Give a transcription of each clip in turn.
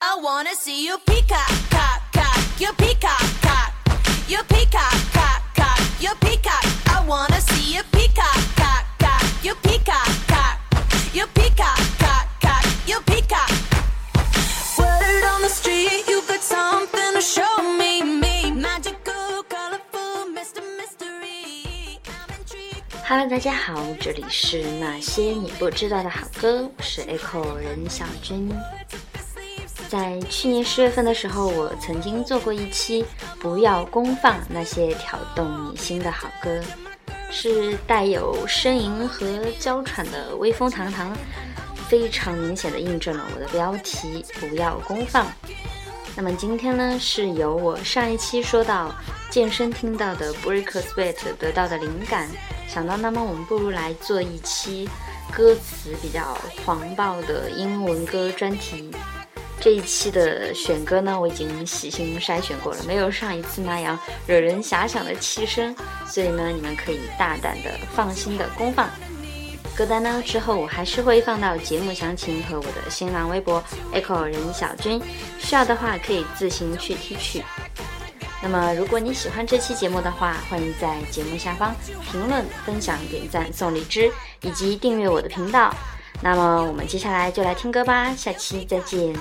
I wanna see you peacock, cock, cock, you peacock, cock, you peacock, cock, cock, you peacock. I wanna see you peacock, cock, cock, you peacock, cock, you peacock, cock, cock, you peacock. Word on the street, you got something to show me, me. Magical, colorful, Mr. Mystery. I'm intrigued. Hello，大家好，这里是那些你不知道的好歌，我是 Echo 任小军。在去年十月份的时候，我曾经做过一期“不要公放那些挑动你心的好歌”，是带有呻吟和娇喘的微风堂堂，非常明显的印证了我的标题“不要公放”。那么今天呢，是由我上一期说到健身听到的 Break a Sweat 得到的灵感，想到那么我们不如来做一期歌词比较狂暴的英文歌专题。这一期的选歌呢，我已经细心筛选过了，没有上一次那样惹人遐想的气声，所以呢，你们可以大胆的、放心的公放。歌单呢，之后我还是会放到节目详情和我的新浪微博 echo 任小军，需要的话可以自行去提取。那么，如果你喜欢这期节目的话，欢迎在节目下方评论、分享、点赞、送荔枝，以及订阅我的频道。那么我们接下来就来听歌吧，下期再见。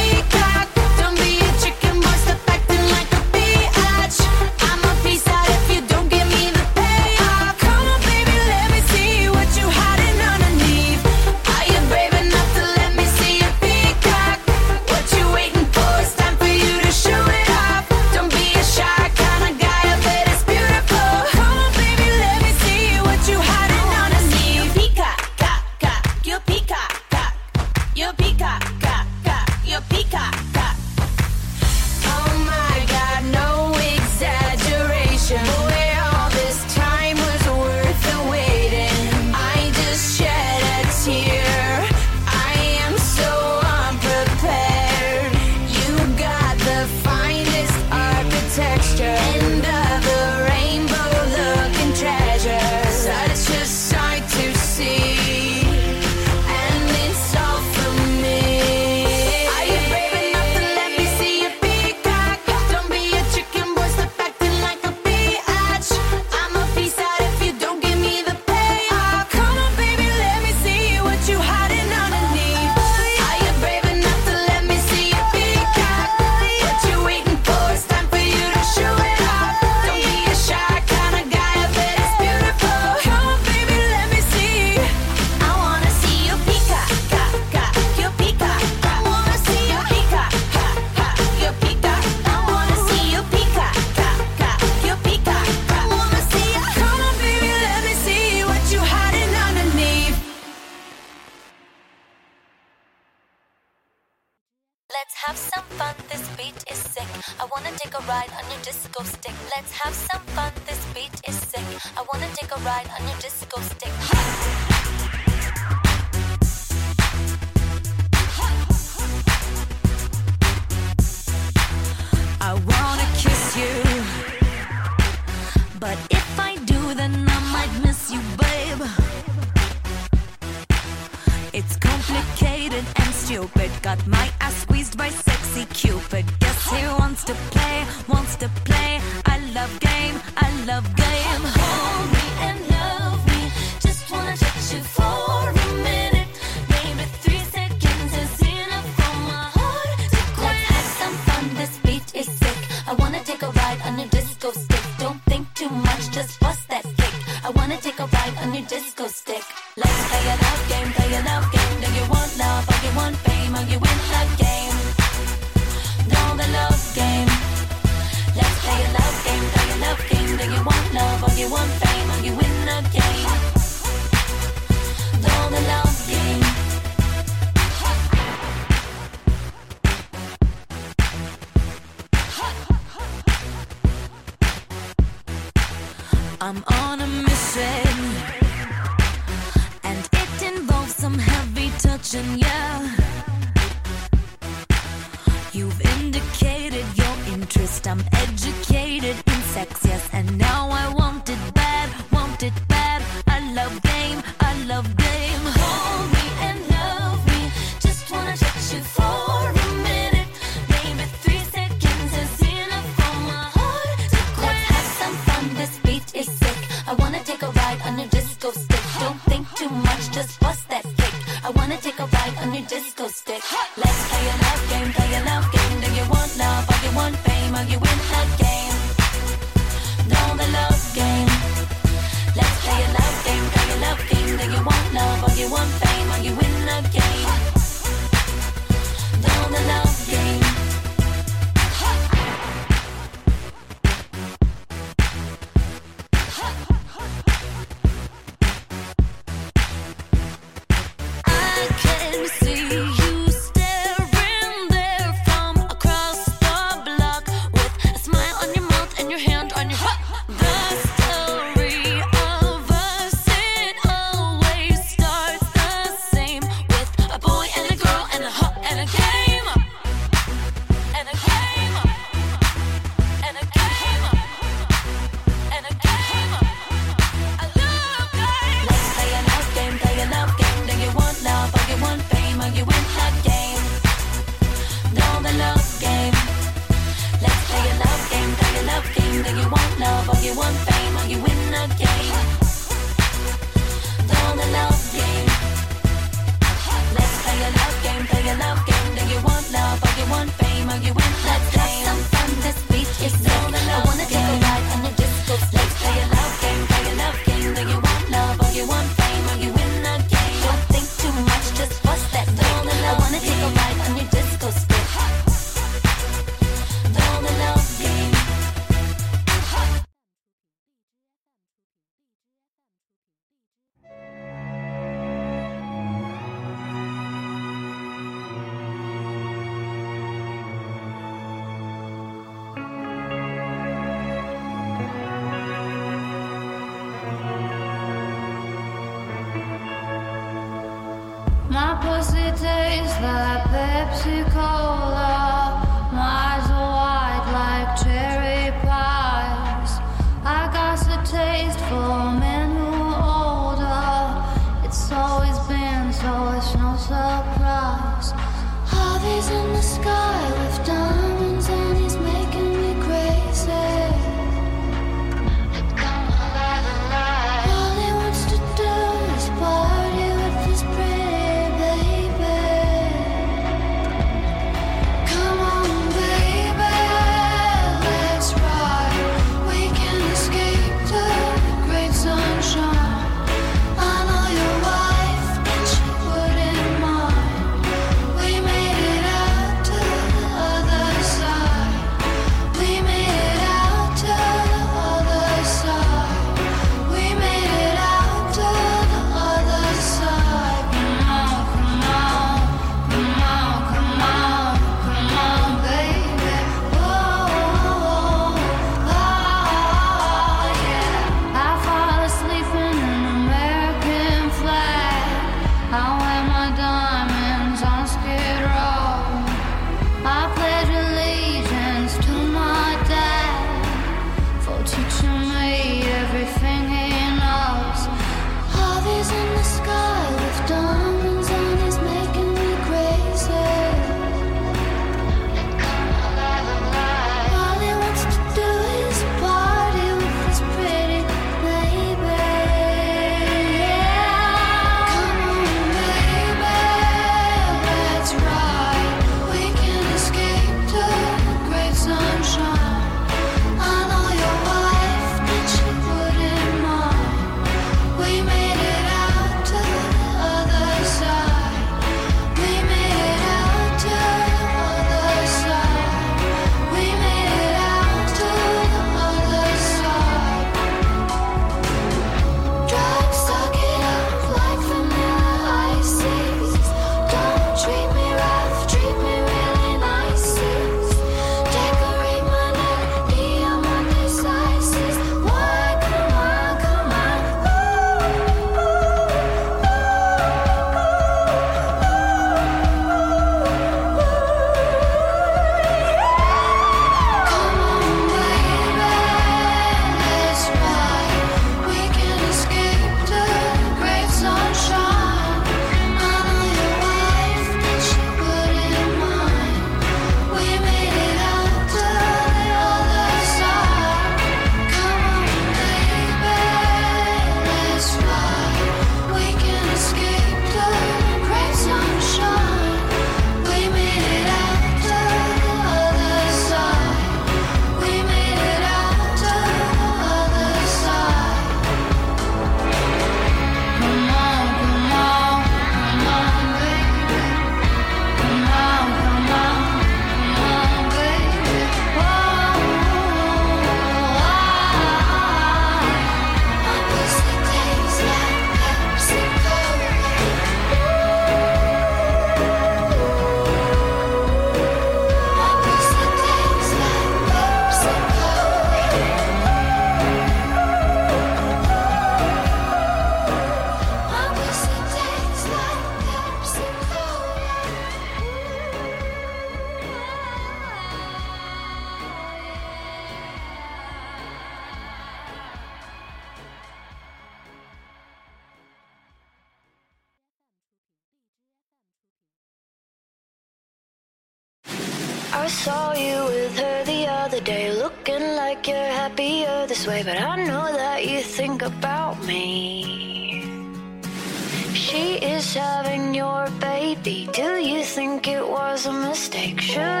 Picture.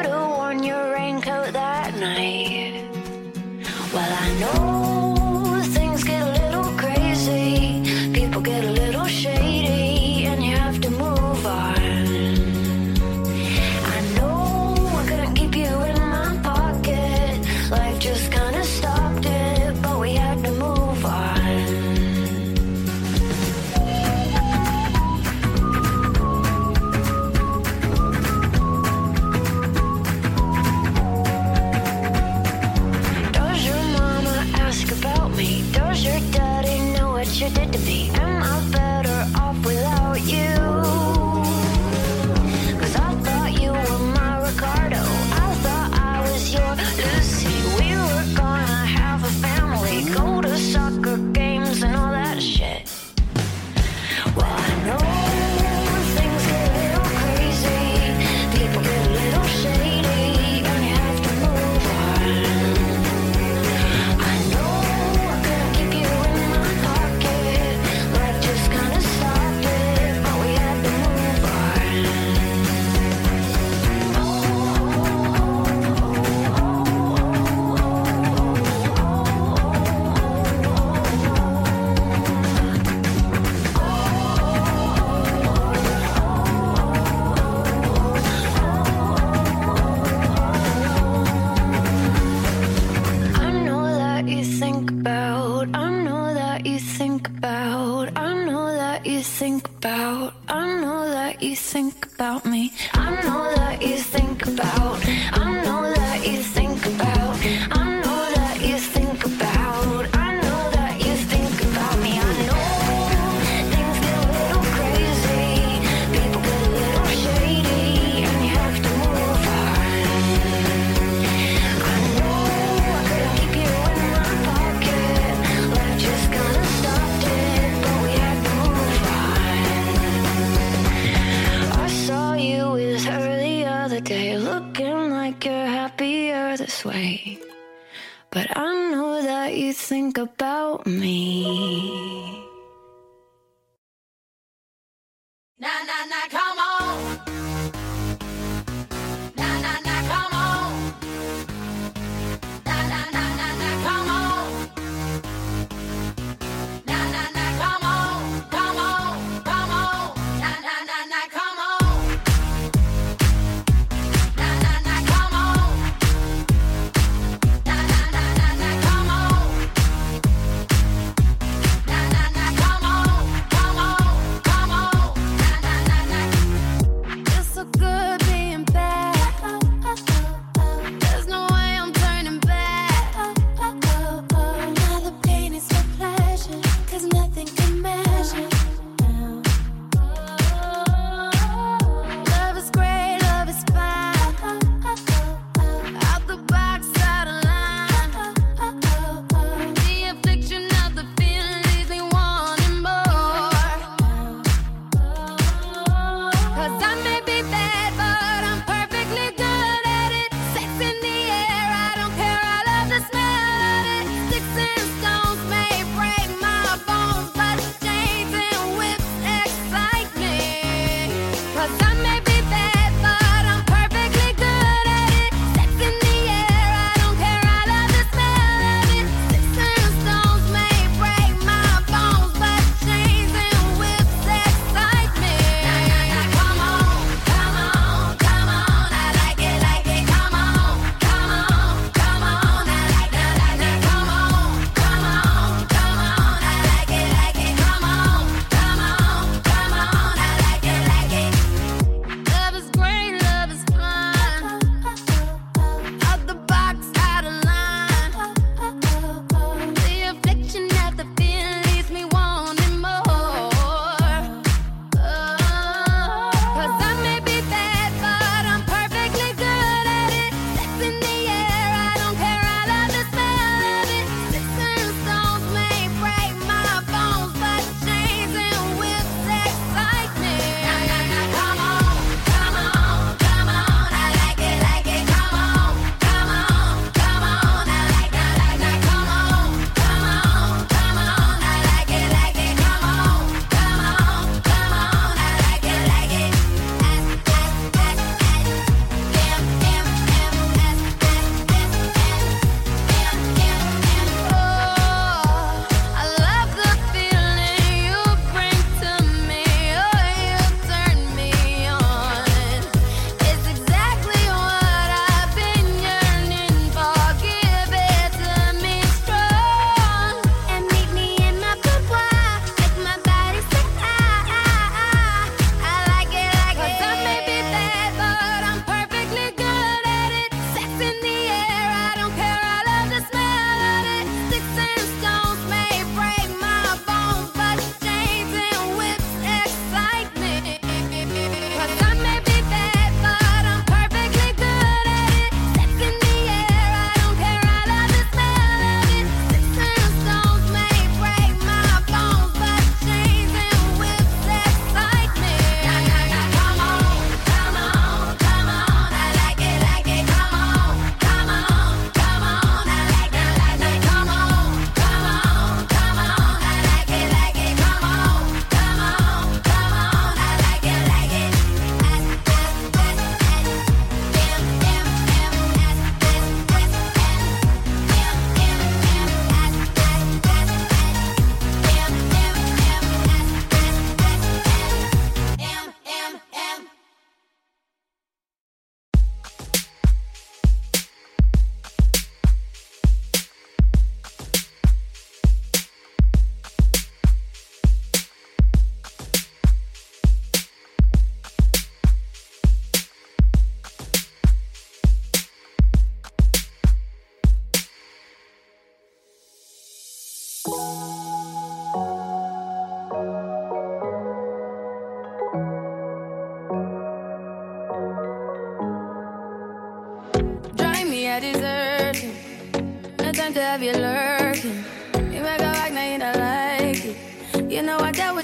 about. I know that you think about. I know that you think about. I know that you think about me. I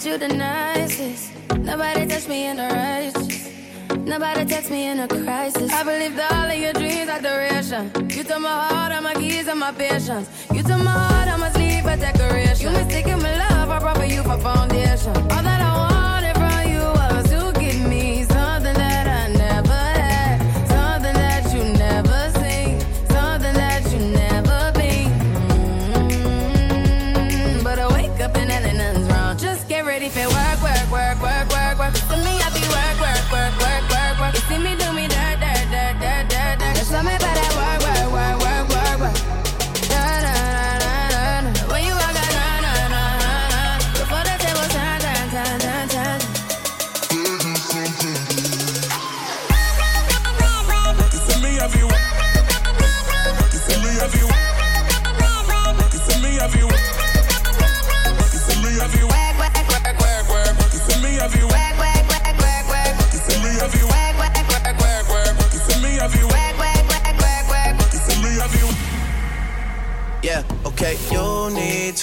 you the nicest. Nobody touched me in a righteous. Nobody text me in a crisis. I believed all of your dreams are duration. You took my heart, all my keys, and my patience. You took my heart, I must leave a decoration. You mistaken my love, I brought for you for foundation. All that I wanted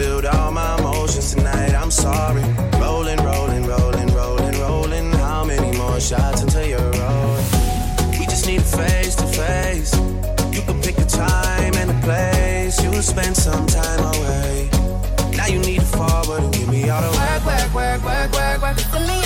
spilled all my emotions tonight. I'm sorry. Rolling, rolling, rolling, rolling, rolling. How many more shots until you're rolling? We just need a face to face. You can pick the time and the place. You'll spend some time away. Now you need to forward and give me all the Work, work, work, work, work, work. Work,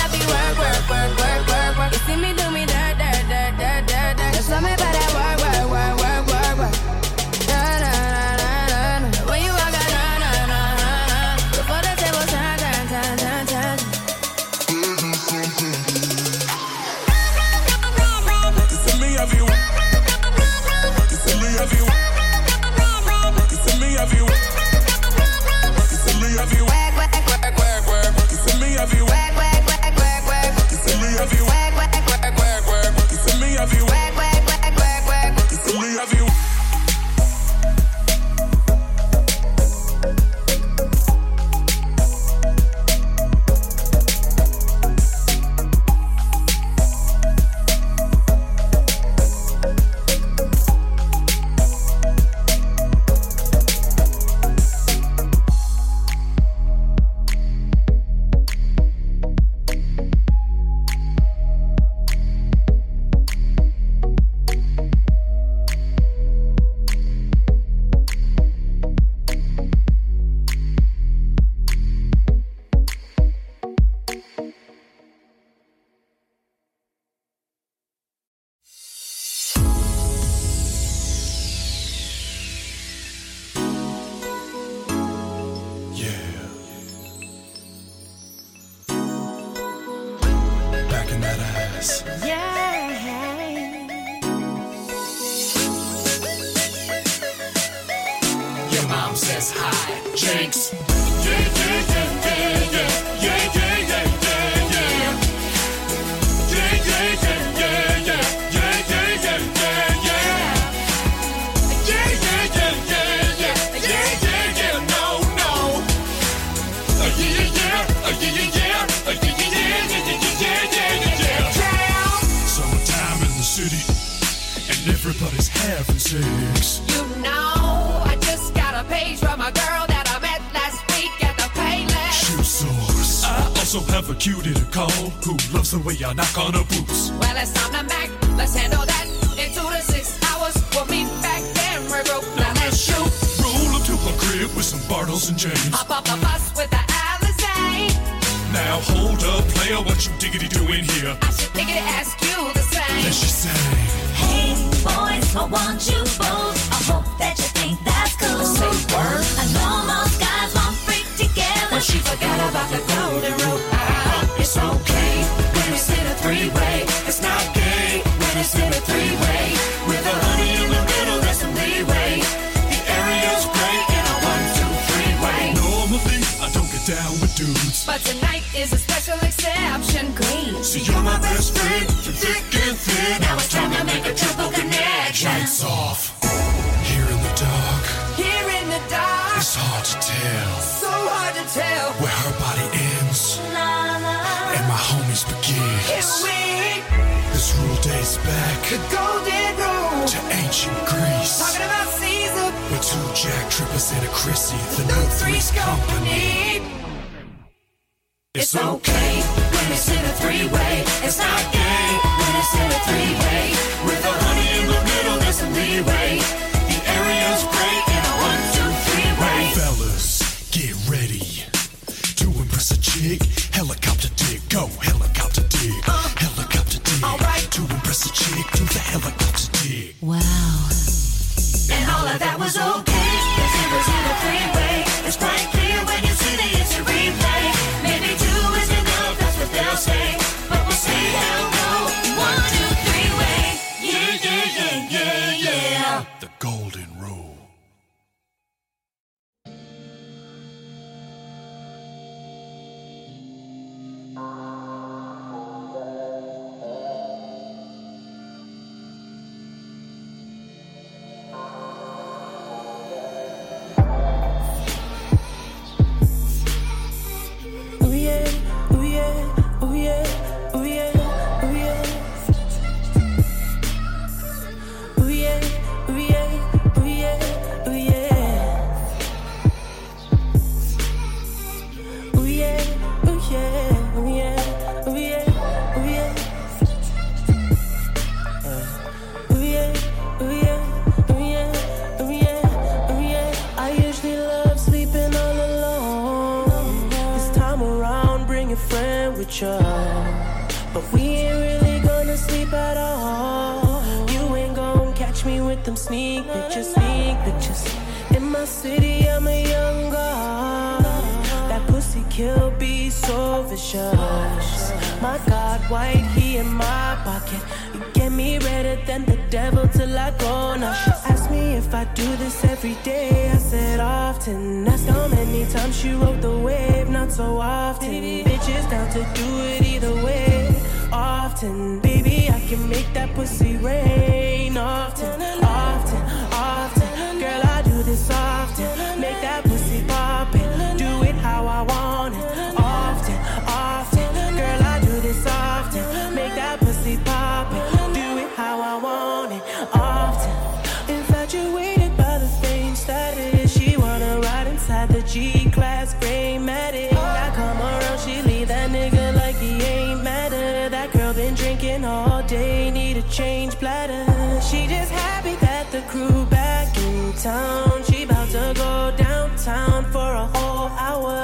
says hi. Jinx. Also have a call who loves the way I knock on her boots. Well, it's time to Mac. Let's handle that in two to six hours. We'll meet back there in regroup. Now let's shoot. Roll up to her crib with some Bartles and James. Hop off the bus with the Alizé. Now hold up, player, what you diggity doing here? I should think it ask you the same. Then she sang. Hey, boys, I want you both. You're my best friend, through thick and thin. Now it's time to make a triple connection. Lights off. Here in the dark, Here in the dark, it's hard to tell so hard to tell. where her body ends and my homies Here begins. we, This rule dates back the golden rule. to ancient Greece. Talking about Caesar, With two jack trippers and a Chrissy, the the new three's three's company. company. It's okay three-way. It's not gay when it's in a three-way. With a honey in the middle, there's some leeway. The area's great in a one, two, three-way. Fellas, get ready to impress a chick. Helicopter dig, go helicopter dig. Uh. Helicopter dig. alright. To impress a chick, do the helicopter dig. Wow. And all of that was okay. With you. But we ain't really gonna sleep at all. You ain't gonna catch me with them sneak pictures, sneak pictures. In my city, I'm a. Pussy kill be so vicious. My God, white, he in my pocket. You get me redder than the devil till I go. Now asked me if I do this every day. I said often. Asked how many times she rode the wave, not so often. Bitches down to do it either way. Often, baby, I can make that pussy rain. Often, often. Crew back in town. She about to go downtown for a whole hour.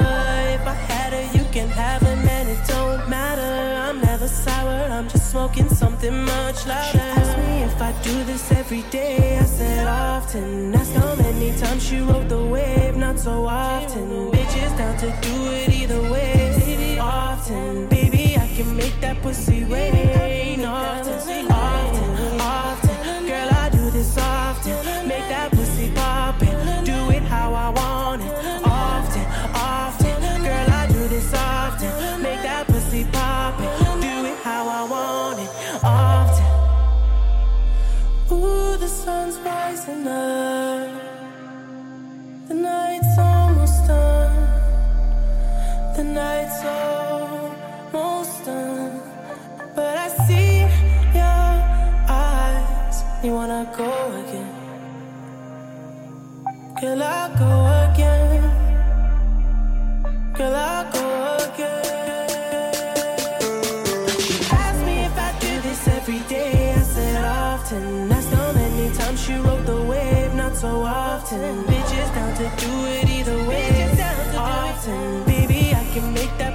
If I had her, you can have her, man, it don't matter. I'm never sour, I'm just smoking something much louder. She asked me if I do this every day. I said often. Asked how many times she rode the wave, not so often. Bitches down to do it either way. Often, baby, I can make that pussy rain. Often, often. Often. Asked on anytime she wrote the wave. Not so often. Bitches down to do it either way. Often, baby, I can make that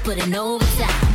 put in overtime.